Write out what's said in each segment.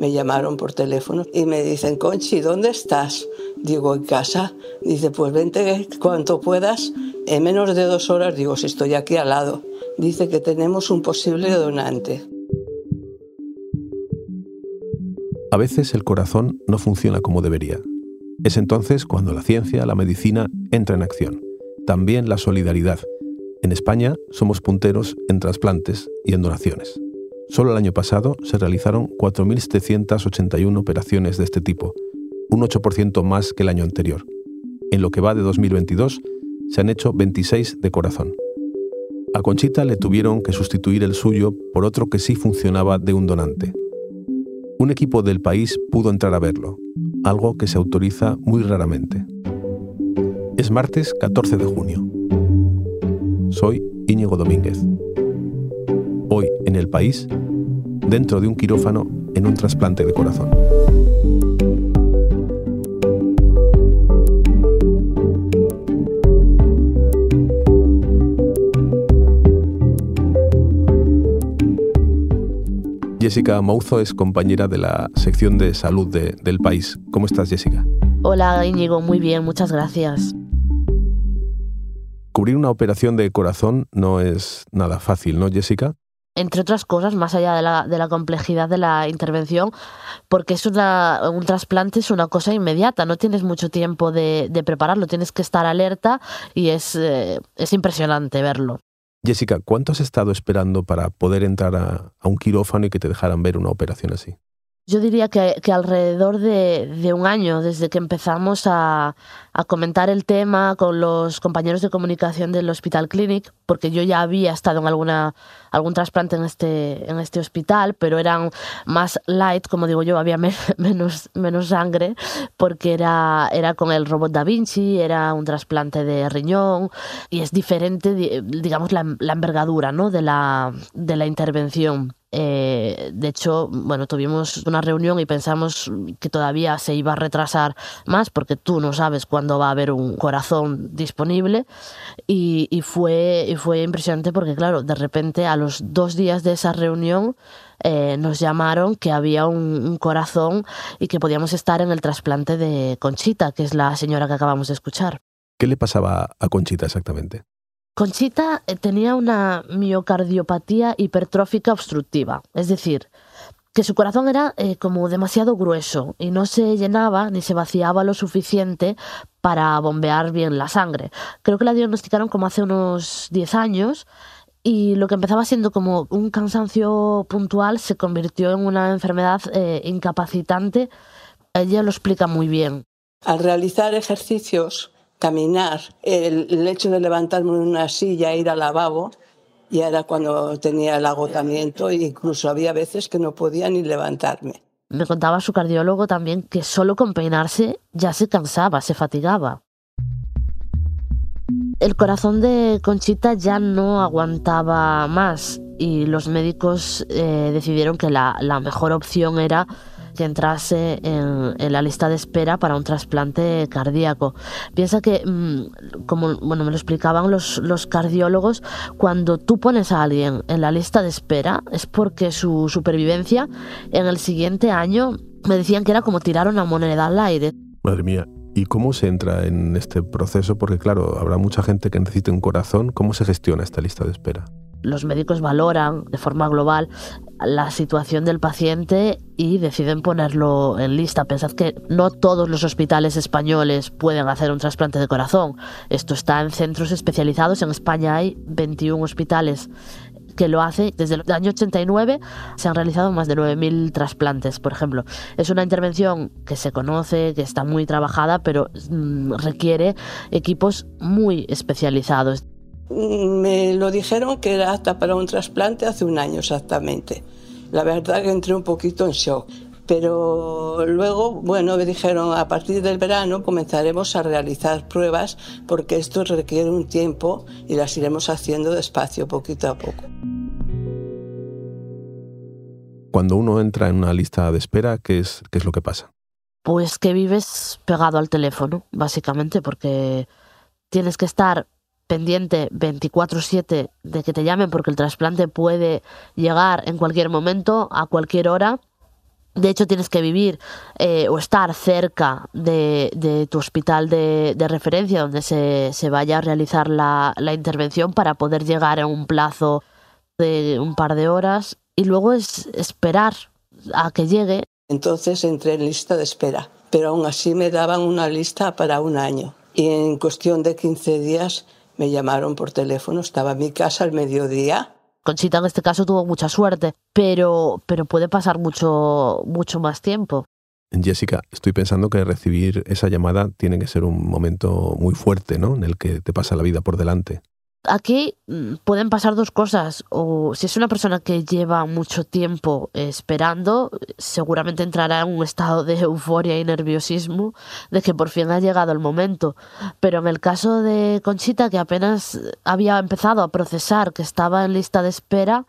Me llamaron por teléfono y me dicen, Conchi, ¿dónde estás? Digo, en casa. Dice, pues vente cuanto puedas. En menos de dos horas, digo, si estoy aquí al lado. Dice que tenemos un posible donante. A veces el corazón no funciona como debería. Es entonces cuando la ciencia, la medicina, entra en acción. También la solidaridad. En España somos punteros en trasplantes y en donaciones. Solo el año pasado se realizaron 4.781 operaciones de este tipo, un 8% más que el año anterior. En lo que va de 2022, se han hecho 26 de corazón. A Conchita le tuvieron que sustituir el suyo por otro que sí funcionaba de un donante. Un equipo del país pudo entrar a verlo, algo que se autoriza muy raramente. Es martes 14 de junio. Soy Íñigo Domínguez. Hoy en el país, dentro de un quirófano en un trasplante de corazón. Jessica Mouzo es compañera de la sección de salud del país. ¿Cómo estás, Jessica? Hola, Íñigo, muy bien, muchas gracias. Cubrir una operación de corazón no es nada fácil, ¿no, Jessica? Entre otras cosas, más allá de la, de la complejidad de la intervención, porque es una, un trasplante es una cosa inmediata, no tienes mucho tiempo de, prepararlo, tienes que estar alerta y es, eh, es impresionante verlo. Jessica, ¿cuánto has estado esperando para poder entrar a, un quirófano y que te dejaran ver una operación así? Yo diría que, alrededor de, un año, desde que empezamos a, comentar el tema con los compañeros de comunicación del Hospital Clinic, porque yo ya había estado en alguna, algún trasplante en este, este hospital, pero eran más light, como digo yo, había menos, menos sangre, porque era, era con el robot Da Vinci, era un trasplante de riñón, y es diferente, digamos, la, la envergadura ¿no? de, la, de la intervención. Eh, de hecho, bueno, tuvimos una reunión y pensamos que todavía se iba a retrasar más porque tú no sabes cuándo va a haber un corazón disponible y, fue, fue impresionante porque, claro, de repente a los dos días de esa reunión eh, nos llamaron que había un, un, corazón y que podíamos estar en el trasplante de Conchita, que es la señora que acabamos de escuchar. ¿Qué le pasaba a Conchita exactamente? Conchita eh, tenía una miocardiopatía hipertrófica obstructiva, es decir, que su corazón era eh, como demasiado grueso y no se llenaba ni se vaciaba lo suficiente para bombear bien la sangre. Creo que la diagnosticaron como hace unos 10 años y lo que empezaba siendo como un cansancio puntual se convirtió en una enfermedad eh, incapacitante. Ella lo explica muy bien. Al realizar ejercicios caminar, el, hecho de levantarme en una silla, ir al lavabo, y era cuando tenía el agotamiento e incluso había veces que no podía ni levantarme. Me contaba su cardiólogo también que solo con peinarse ya se cansaba, se fatigaba. El corazón de Conchita ya no aguantaba más y los médicos eh, decidieron que la mejor opción era que entrase en, la lista de espera para un trasplante cardíaco. Piensa que, mm, como bueno, me lo explicaban los, los cardiólogos, cuando tú pones a alguien en la lista de espera es porque su supervivencia en el siguiente año me decían que era como tirar una moneda al aire. Madre mía, ¿Y cómo se entra en este proceso? Porque claro, habrá mucha gente que necesite un corazón. ¿Cómo se gestiona esta lista de espera? los médicos valoran de forma global la situación del paciente y deciden ponerlo en lista. Pensad que no todos los hospitales españoles pueden hacer un trasplante de corazón. Esto está en centros especializados. En España hay 21 hospitales que lo hacen. Desde el año 89 se han realizado más de 9.000 trasplantes, por ejemplo. Es una intervención que se conoce, que está muy trabajada, pero mm, requiere equipos muy especializados. Me lo dijeron que era hasta para un trasplante hace un año exactamente. La verdad que entré un poquito en shock. Pero luego, bueno, me dijeron, a partir del verano comenzaremos a realizar pruebas porque esto requiere un tiempo y las iremos haciendo despacio, poquito a poco. Cuando uno entra en una lista de espera, ¿qué es, qué es lo que pasa? Pues que vives pegado al teléfono, básicamente, porque tienes que estar pendiente 24/7 de que te llamen porque el trasplante puede llegar en cualquier momento, a cualquier hora. De hecho, tienes que vivir eh, o estar cerca de, tu hospital de, referencia donde se, vaya a realizar la, intervención para poder llegar en un plazo de un par de horas y luego es esperar a que llegue. Entonces entré en lista de espera, pero aún así me daban una lista para un año y en cuestión de 15 días me llamaron por teléfono, estaba en mi casa al mediodía Conchita en este caso tuvo mucha suerte, pero, pero puede pasar mucho, mucho más tiempo. Jessica, estoy pensando que recibir esa llamada tiene que ser un momento muy fuerte, ¿no? En el que te pasa la vida por delante. Aquí mm, pueden pasar dos cosas. O si es una persona que lleva mucho tiempo esperando, seguramente entrará en un estado de euforia y nerviosismo de que por fin ha llegado el momento. Pero en el caso de Conchita, que apenas había empezado a procesar que estaba en lista de espera,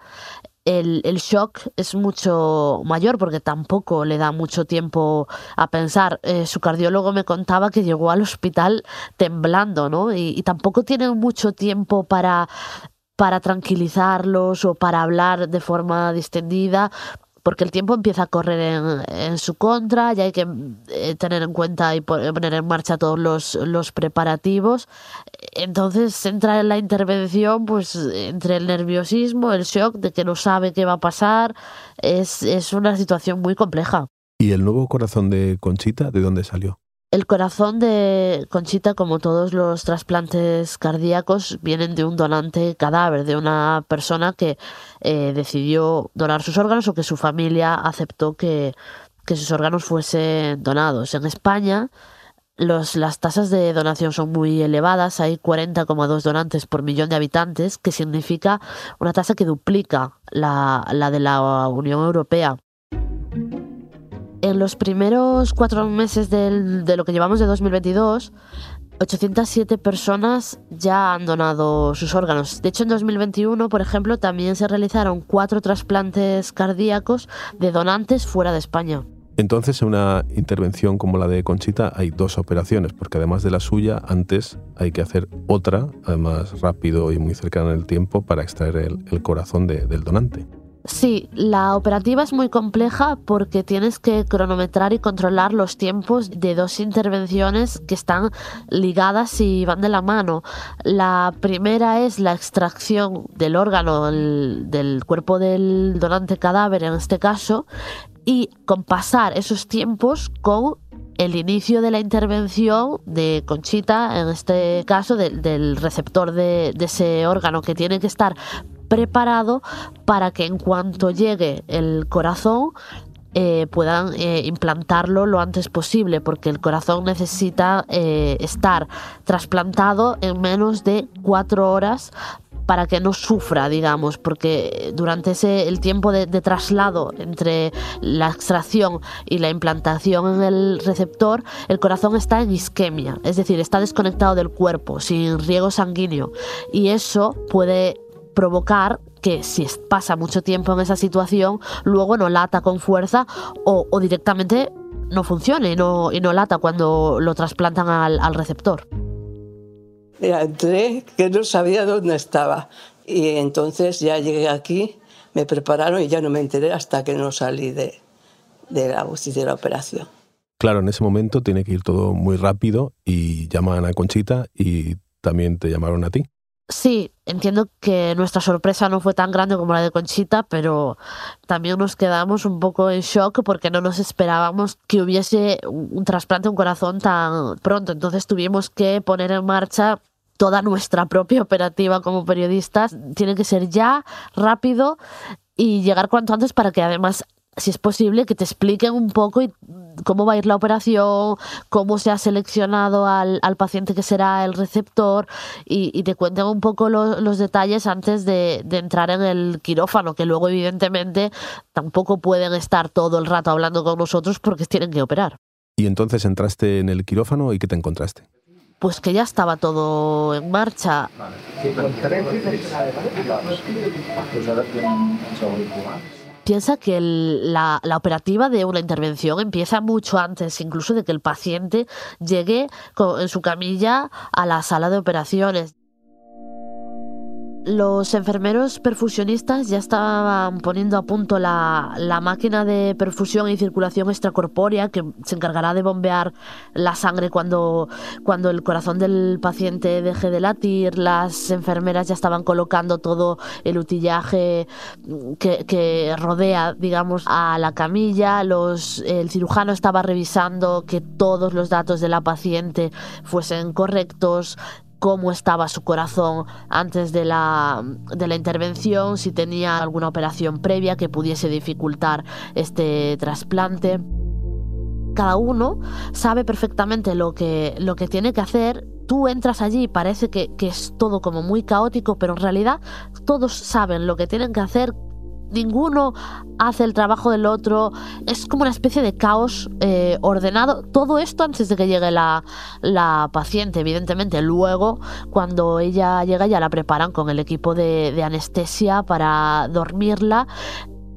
el, el, shock es mucho mayor porque tampoco le da mucho tiempo a pensar. Eh, su cardiólogo me contaba que llegó al hospital temblando, ¿no? Y, y tampoco tiene mucho tiempo para para tranquilizarlos o para hablar de forma distendida, porque el tiempo empieza a correr en, su contra, y hay que eh, tener en cuenta y poner en marcha todos los, los preparativos. Entonces entra en la intervención pues entre el nerviosismo, el shock de que no sabe qué va a pasar, es, es una situación muy compleja. ¿Y el nuevo corazón de Conchita de dónde salió? El corazón de Conchita, como todos los trasplantes cardíacos, vienen de un donante cadáver, de una persona que eh, decidió donar sus órganos o que su familia aceptó que, sus órganos fuesen donados. En España, las tasas de donación son muy elevadas, hay 40,2 donantes por millón de habitantes, que significa una tasa que duplica la de la Unión Europea en los primeros cuatro meses de lo que llevamos de 2022, 807 personas ya han donado sus órganos. De hecho, en 2021, por ejemplo, también se realizaron cuatro trasplantes cardíacos de donantes fuera de España. Entonces, en una intervención como la de Conchita hay dos operaciones, porque además de la suya, antes hay que hacer otra, además rápido y muy cercana en el tiempo, para extraer el, corazón del donante. Sí, la operativa es muy compleja porque tienes que cronometrar y controlar los tiempos de dos intervenciones que están ligadas y van de la mano. La primera es la extracción del órgano del cuerpo del donante cadáver, en este caso, y compasar esos tiempos con el inicio de la intervención de Conchita, en este caso del, receptor de, ese órgano que tiene que estar preparado para que en cuanto llegue el corazón eh, puedan eh, implantarlo lo antes posible, porque el corazón necesita eh, estar trasplantado en menos de cuatro horas para que no sufra, digamos, porque durante ese el tiempo de, de, traslado entre la extracción y la implantación en el receptor, el corazón está en isquemia, es decir, está desconectado del cuerpo, sin riego sanguíneo, y eso puede provocar que si pasa mucho tiempo en esa situación, luego no lata con fuerza o, directamente no funcione y no, y no lata cuando lo trasplantan al, receptor. Mira, entré que no sabía dónde estaba y entonces ya llegué aquí, me prepararon y ya no me enteré hasta que no salí de, de la UCI de la operación. Claro, en ese momento tiene que ir todo muy rápido y llaman a Conchita y también te llamaron a ti. Sí, entiendo que nuestra sorpresa no fue tan grande como la de Conchita, pero también nos quedamos un poco en shock porque no nos esperábamos que hubiese un trasplante de un corazón tan pronto. Entonces tuvimos que poner en marcha toda nuestra propia operativa como periodistas. Tiene que ser ya, rápido y llegar cuanto antes para que además si es posible, que te expliquen un poco cómo va a ir la operación, cómo se ha seleccionado al, paciente que será el receptor y, te cuenten un poco los detalles antes de, entrar en el quirófano, que luego evidentemente tampoco pueden estar todo el rato hablando con nosotros porque tienen que operar. Y entonces entraste en el quirófano y ¿qué te encontraste? Pues que ya estaba todo en marcha piensa que la, operativa de una intervención empieza mucho antes, incluso de que el paciente llegue en su camilla a la sala de operaciones. Los enfermeros perfusionistas ya estaban poniendo a punto la, la, máquina de perfusión y circulación extracorpórea que se encargará de bombear la sangre cuando, cuando el corazón del paciente deje de latir. Las enfermeras ya estaban colocando todo el utillaje que, que rodea, digamos, a la camilla. Los, el cirujano estaba revisando que todos los datos de la paciente fuesen correctos cómo estaba su corazón antes de la, de la intervención, si tenía alguna operación previa que pudiese dificultar este trasplante. Cada uno sabe perfectamente lo que, lo que tiene que hacer tú entras allí y parece que, que, es todo como muy caótico, pero en realidad todos saben lo que tienen que hacer, ninguno hace el trabajo del otro, es como una especie de caos eh, ordenado. Todo esto antes de que llegue la, la, paciente, evidentemente. Luego, cuando ella llega, ya la preparan con el equipo de, de anestesia para dormirla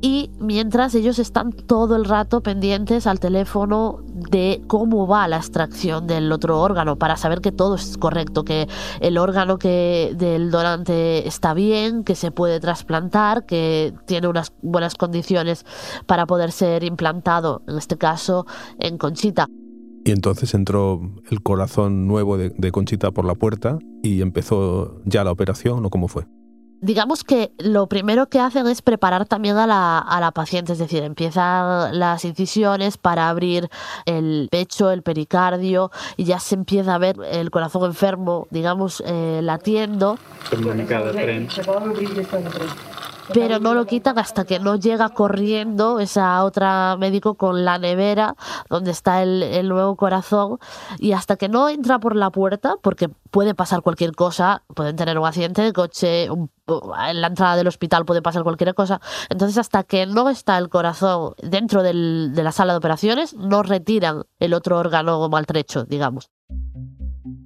y mientras ellos están todo el rato pendientes al teléfono de cómo va la extracción del otro órgano para saber que todo es correcto, que el órgano que del donante está bien, que se puede trasplantar, que tiene unas buenas condiciones para poder ser implantado, en este caso en Conchita. Y entonces entró el corazón nuevo de, Conchita por la puerta y empezó ya la operación, ¿o cómo fue? Digamos que lo primero que hacen es preparar también a la, a la, paciente, es decir, empiezan las incisiones para abrir el pecho, el pericardio, y ya se empieza a ver el corazón enfermo, digamos, eh, latiendo pero no lo quitan hasta que no llega corriendo esa otra médico con la nevera donde está el, el, nuevo corazón y hasta que no entra por la puerta, porque puede pasar cualquier cosa, pueden tener un accidente de coche, en la entrada del hospital puede pasar cualquier cosa, entonces hasta que no está el corazón dentro del, de la sala de operaciones, no retiran el otro órgano maltrecho, digamos.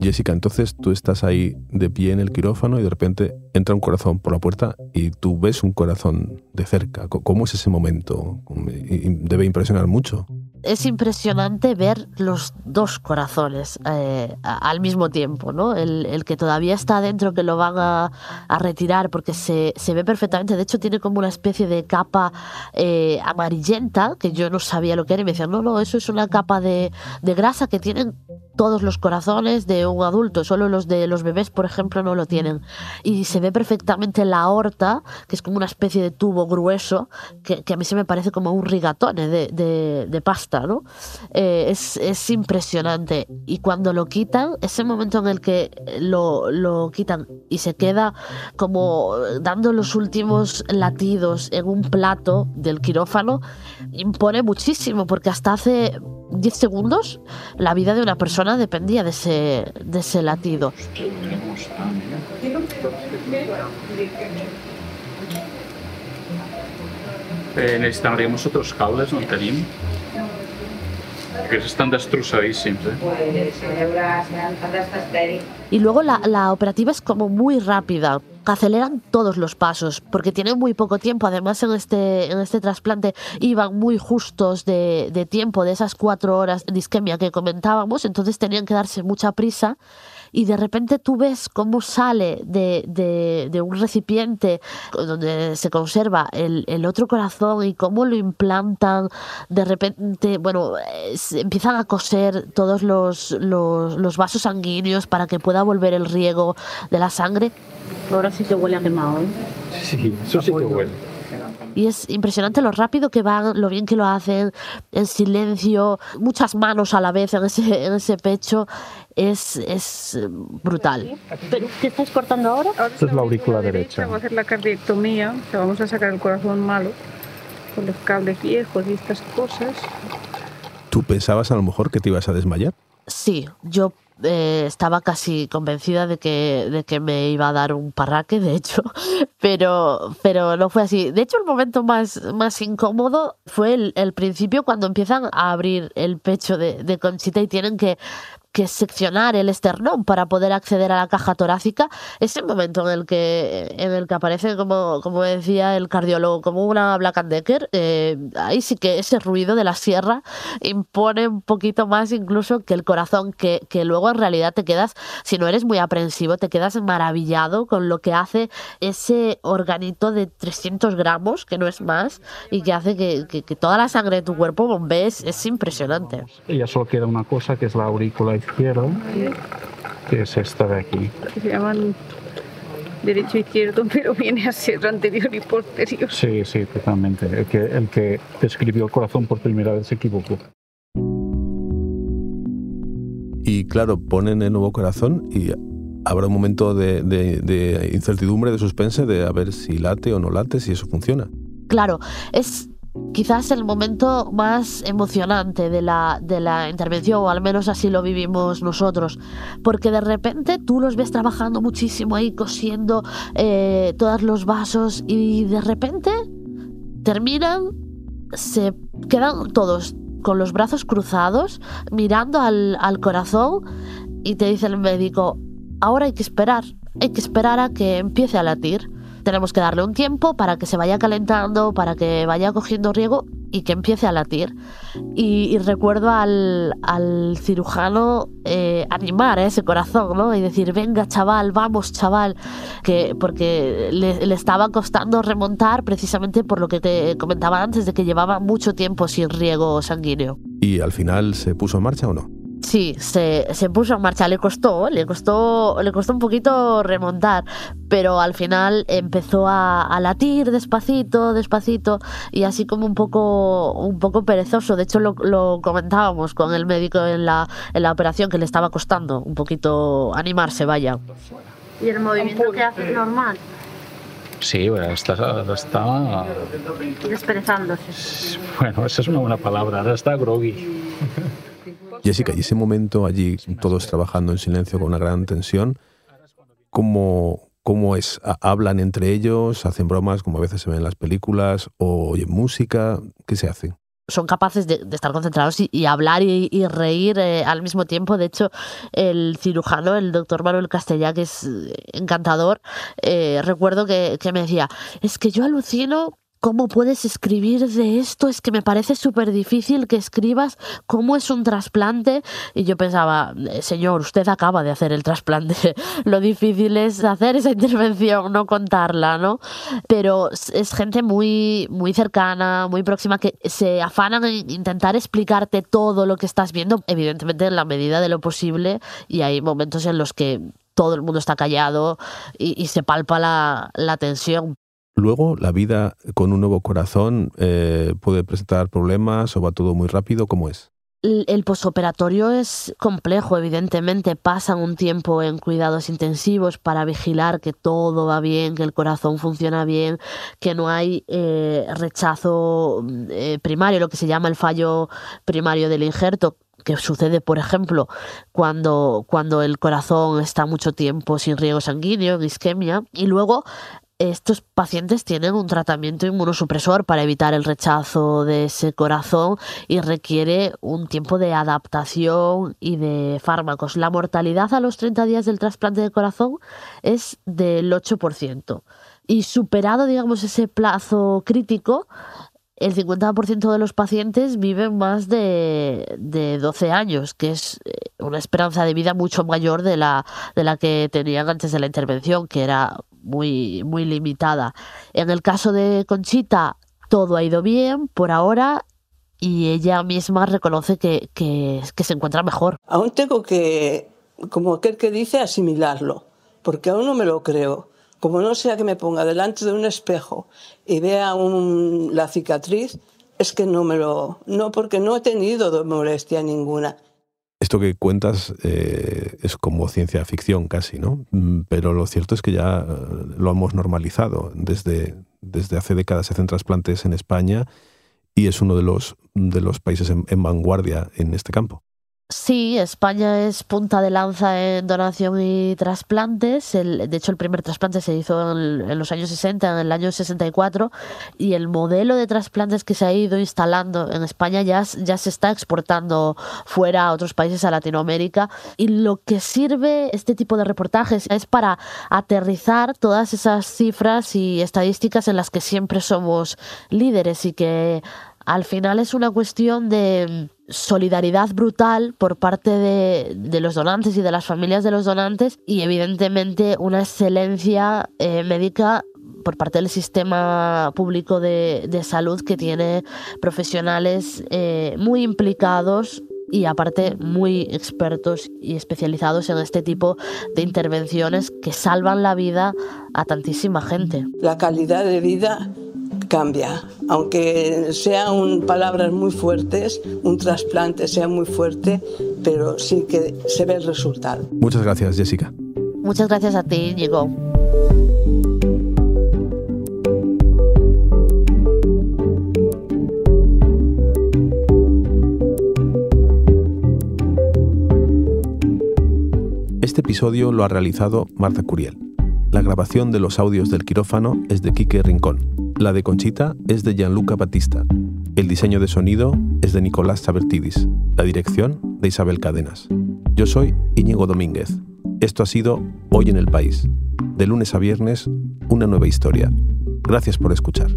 Jessica, entonces tú estás ahí de pie en el quirófano y de repente entra un corazón por la puerta y tú ves un corazón de cerca. ¿Cómo es ese momento? Debe impresionar mucho. Es impresionante ver los dos corazones eh, al mismo tiempo, ¿no? El, que todavía está adentro, que lo van a, a retirar porque se, se, ve perfectamente. De hecho, tiene como una especie de capa eh, amarillenta que yo no sabía lo que era y me decían, no, no, eso es una capa de, de grasa que tienen todos los corazones de un adulto, solo los de los bebés, por ejemplo, no lo tienen. Y se ve perfectamente la aorta, que es como una especie de tubo grueso, que, que a mí se me parece como un rigatone de, de, de pasta, ¿no? Eh, es, es, impresionante. Y cuando lo quitan, ese momento en el que lo, lo quitan y se queda como dando los últimos latidos en un plato del quirófano, impone muchísimo, porque hasta hace 10 segundos la vida de una persona dependía de ese, de ese latido. Eh, necesitaríamos otros cables, ¿no tenim? Que están destrozadísimos. ¿eh? Y luego la, la operativa es como muy rápida aceleran todos los pasos porque tienen muy poco tiempo. Además, en este, en este trasplante iban muy justos de, de tiempo, de esas cuatro horas de isquemia que comentábamos, entonces tenían que darse mucha prisa y de repente tú ves cómo sale de, de, de un recipiente donde se conserva el, el, otro corazón y cómo lo implantan, de repente, bueno, empiezan a coser todos los, los, los vasos sanguíneos para que pueda volver el riego de la sangre. Ahora sí que huele a quemado, ¿eh? Sí, eso sí que huele. Y es impresionante lo rápido que van, lo bien que lo hacen, en silencio, muchas manos a la vez en ese, en ese pecho. Es, es brutal. ¿Pero qué estás cortando ahora? ahora Esta es la aurícula derecha. Vamos a hacer la cardiectomía, sea, vamos a sacar el corazón malo con los cables viejos y estas cosas. ¿Tú pensabas a lo mejor que te ibas a desmayar? Sí, yo estaba casi convencida de que, de que me iba a dar un parraque, de hecho, pero, pero no fue así. De hecho, el momento más, más incómodo fue el, el principio cuando empiezan a abrir el pecho de, de Conchita y tienen que que seccionar el esternón para poder acceder a la caja torácica, ese momento en el que, en el que aparece, como, como decía el cardiólogo, como una Black and Decker, eh, ahí sí que ese ruido de la sierra impone un poquito más incluso que el corazón, que, que luego en realidad te quedas, si no eres muy aprensivo, te quedas maravillado con lo que hace ese organito de 300 gramos, que no es más, y que hace que, que, que toda la sangre de tu cuerpo bombee, es, es impresionante. Y ya solo queda una cosa que es la aurícula izquierda, que es esta de aquí. Que se llaman derecho e izquierdo, pero viene a ser anterior y posterior. Sí, sí, totalmente. El que, el que describió el corazón por primera vez se equivocó. Y claro, ponen el nuevo corazón y habrá un momento de, de- de incertidumbre, de suspense, de a ver si late o no late, si eso funciona. Claro, es quizás el momento más emocionante de la, de la intervención, o al menos así lo vivimos nosotros, porque de repente tú los ves trabajando muchísimo ahí, cosiendo eh, todos los vasos y de repente terminan, se quedan todos con los brazos cruzados, mirando al, al corazón y te dice el médico, ahora hay que esperar, hay que esperar a que empiece a latir. Tenemos que darle un tiempo para que se vaya calentando, para que vaya cogiendo riego y que empiece a latir. Y, y recuerdo al, al cirujano eh, animar a ese corazón, ¿no? Y decir, venga chaval, vamos chaval, que, porque le, le estaba costando remontar precisamente por lo que te comentaba antes, de que llevaba mucho tiempo sin riego sanguíneo. ¿Y al final se puso en marcha o no? Sí, se, se puso en marcha, le costó, le costó, le costó un poquito remontar, pero al final empezó a, a latir despacito, despacito, y así como un poco, un poco perezoso. De hecho, lo, lo comentábamos con el médico en la, en la operación que le estaba costando un poquito animarse, vaya. ¿Y el movimiento que hace es normal? Sí, bueno, está, está... Desperezándose. Bueno, esa es una buena palabra. Ahora está groggy. Jessica, y ese momento allí, todos trabajando en silencio con una gran tensión, ¿cómo, cómo es? ¿Ha- ¿Hablan entre ellos? ¿Hacen bromas como a veces se ven en las películas? ¿O oyen música? ¿Qué se hace? son capaces de, estar concentrados y, hablar y, y reír eh, al mismo tiempo. De hecho, el cirujano, el doctor Manuel Castellá, que es eh, encantador, eh, recuerdo que, que me decía, es que yo alucino ¿Cómo puedes escribir de esto? Es que me parece súper difícil que escribas cómo es un trasplante. Y yo pensaba, "Eh, señor, usted acaba de hacer el trasplante. Lo difícil es hacer esa intervención, no contarla, ¿no? Pero es- gente muy, muy cercana, muy próxima, que se afanan en intentar explicarte todo lo que estás viendo, evidentemente en la medida de lo posible. Y hay momentos en los que todo el mundo está callado y, se palpa la tensión. Luego, la vida con un nuevo corazón eh, puede presentar problemas o va todo muy rápido. ¿Cómo es? El posoperatorio es complejo, evidentemente. Pasan un tiempo en cuidados intensivos para vigilar que todo va bien, que el corazón funciona bien, que no hay eh, rechazo eh, primario, lo que se llama el fallo primario del injerto que sucede, por ejemplo, cuando, cuando el corazón está mucho tiempo sin riego sanguíneo, en isquemia, y luego estos pacientes tienen un tratamiento inmunosupresor para evitar el rechazo de ese corazón y requiere un tiempo de adaptación y de fármacos. La mortalidad a los 30 días del trasplante de corazón es del 8%. Y superado, digamos, ese plazo crítico, el 50% de los pacientes viven más de, de 12 años, que es eh, una esperanza de vida mucho mayor de la, de la que tenían antes de la intervención, que era muy, muy limitada. En el caso de Conchita, todo ha ido bien por ahora y ella misma reconoce que, que, que se encuentra mejor. Aún tengo que, como aquel que dice, asimilarlo, porque aún no me lo creo. Como no sea que me ponga delante de un espejo y vea un- la cicatriz, es que no me lo... No, porque no he tenido molestia ninguna. Esto que cuentas eh, es como ciencia ficción casi, ¿no? Mm, Pero lo cierto es que ya eh, lo hemos normalizado. Desde, desde hace décadas se hacen trasplantes en España y es uno de los, de los países en, en vanguardia en este campo. Sí, España es punta de lanza en donación y trasplantes. de hecho, el primer trasplante se hizo en, los años 60, en el año 64, y el modelo de trasplantes que se ha ido instalando en España ya, ya se está exportando fuera a otros países, a Latinoamérica. Y lo que sirve este tipo de reportajes es para aterrizar todas esas cifras y estadísticas en las que siempre somos líderes y que al final es una cuestión de solidaridad brutal por parte de, los donantes y de las familias de los donantes y evidentemente una excelencia eh, médica por parte del sistema público de, salud que tiene profesionales eh, muy implicados y aparte muy expertos y especializados en este tipo de intervenciones que salvan la vida a tantísima gente. La calidad de vida cambia. Aunque sean palabras muy fuertes, un trasplante sea muy fuerte, pero sí que se ve el resultado. Muchas gracias, Jessica. Muchas gracias a ti, Diego. Este episodio lo ha realizado Marta Curiel. La grabación de los audios del quirófano es de Quique Rincón. La de Conchita es de Gianluca Batista. El diseño de sonido es de Nicolás Sabertidis. La dirección de Isabel Cadenas. Yo soy Íñigo Domínguez. Esto ha sido Hoy en el País. De lunes a viernes, una nueva historia. Gracias por escuchar.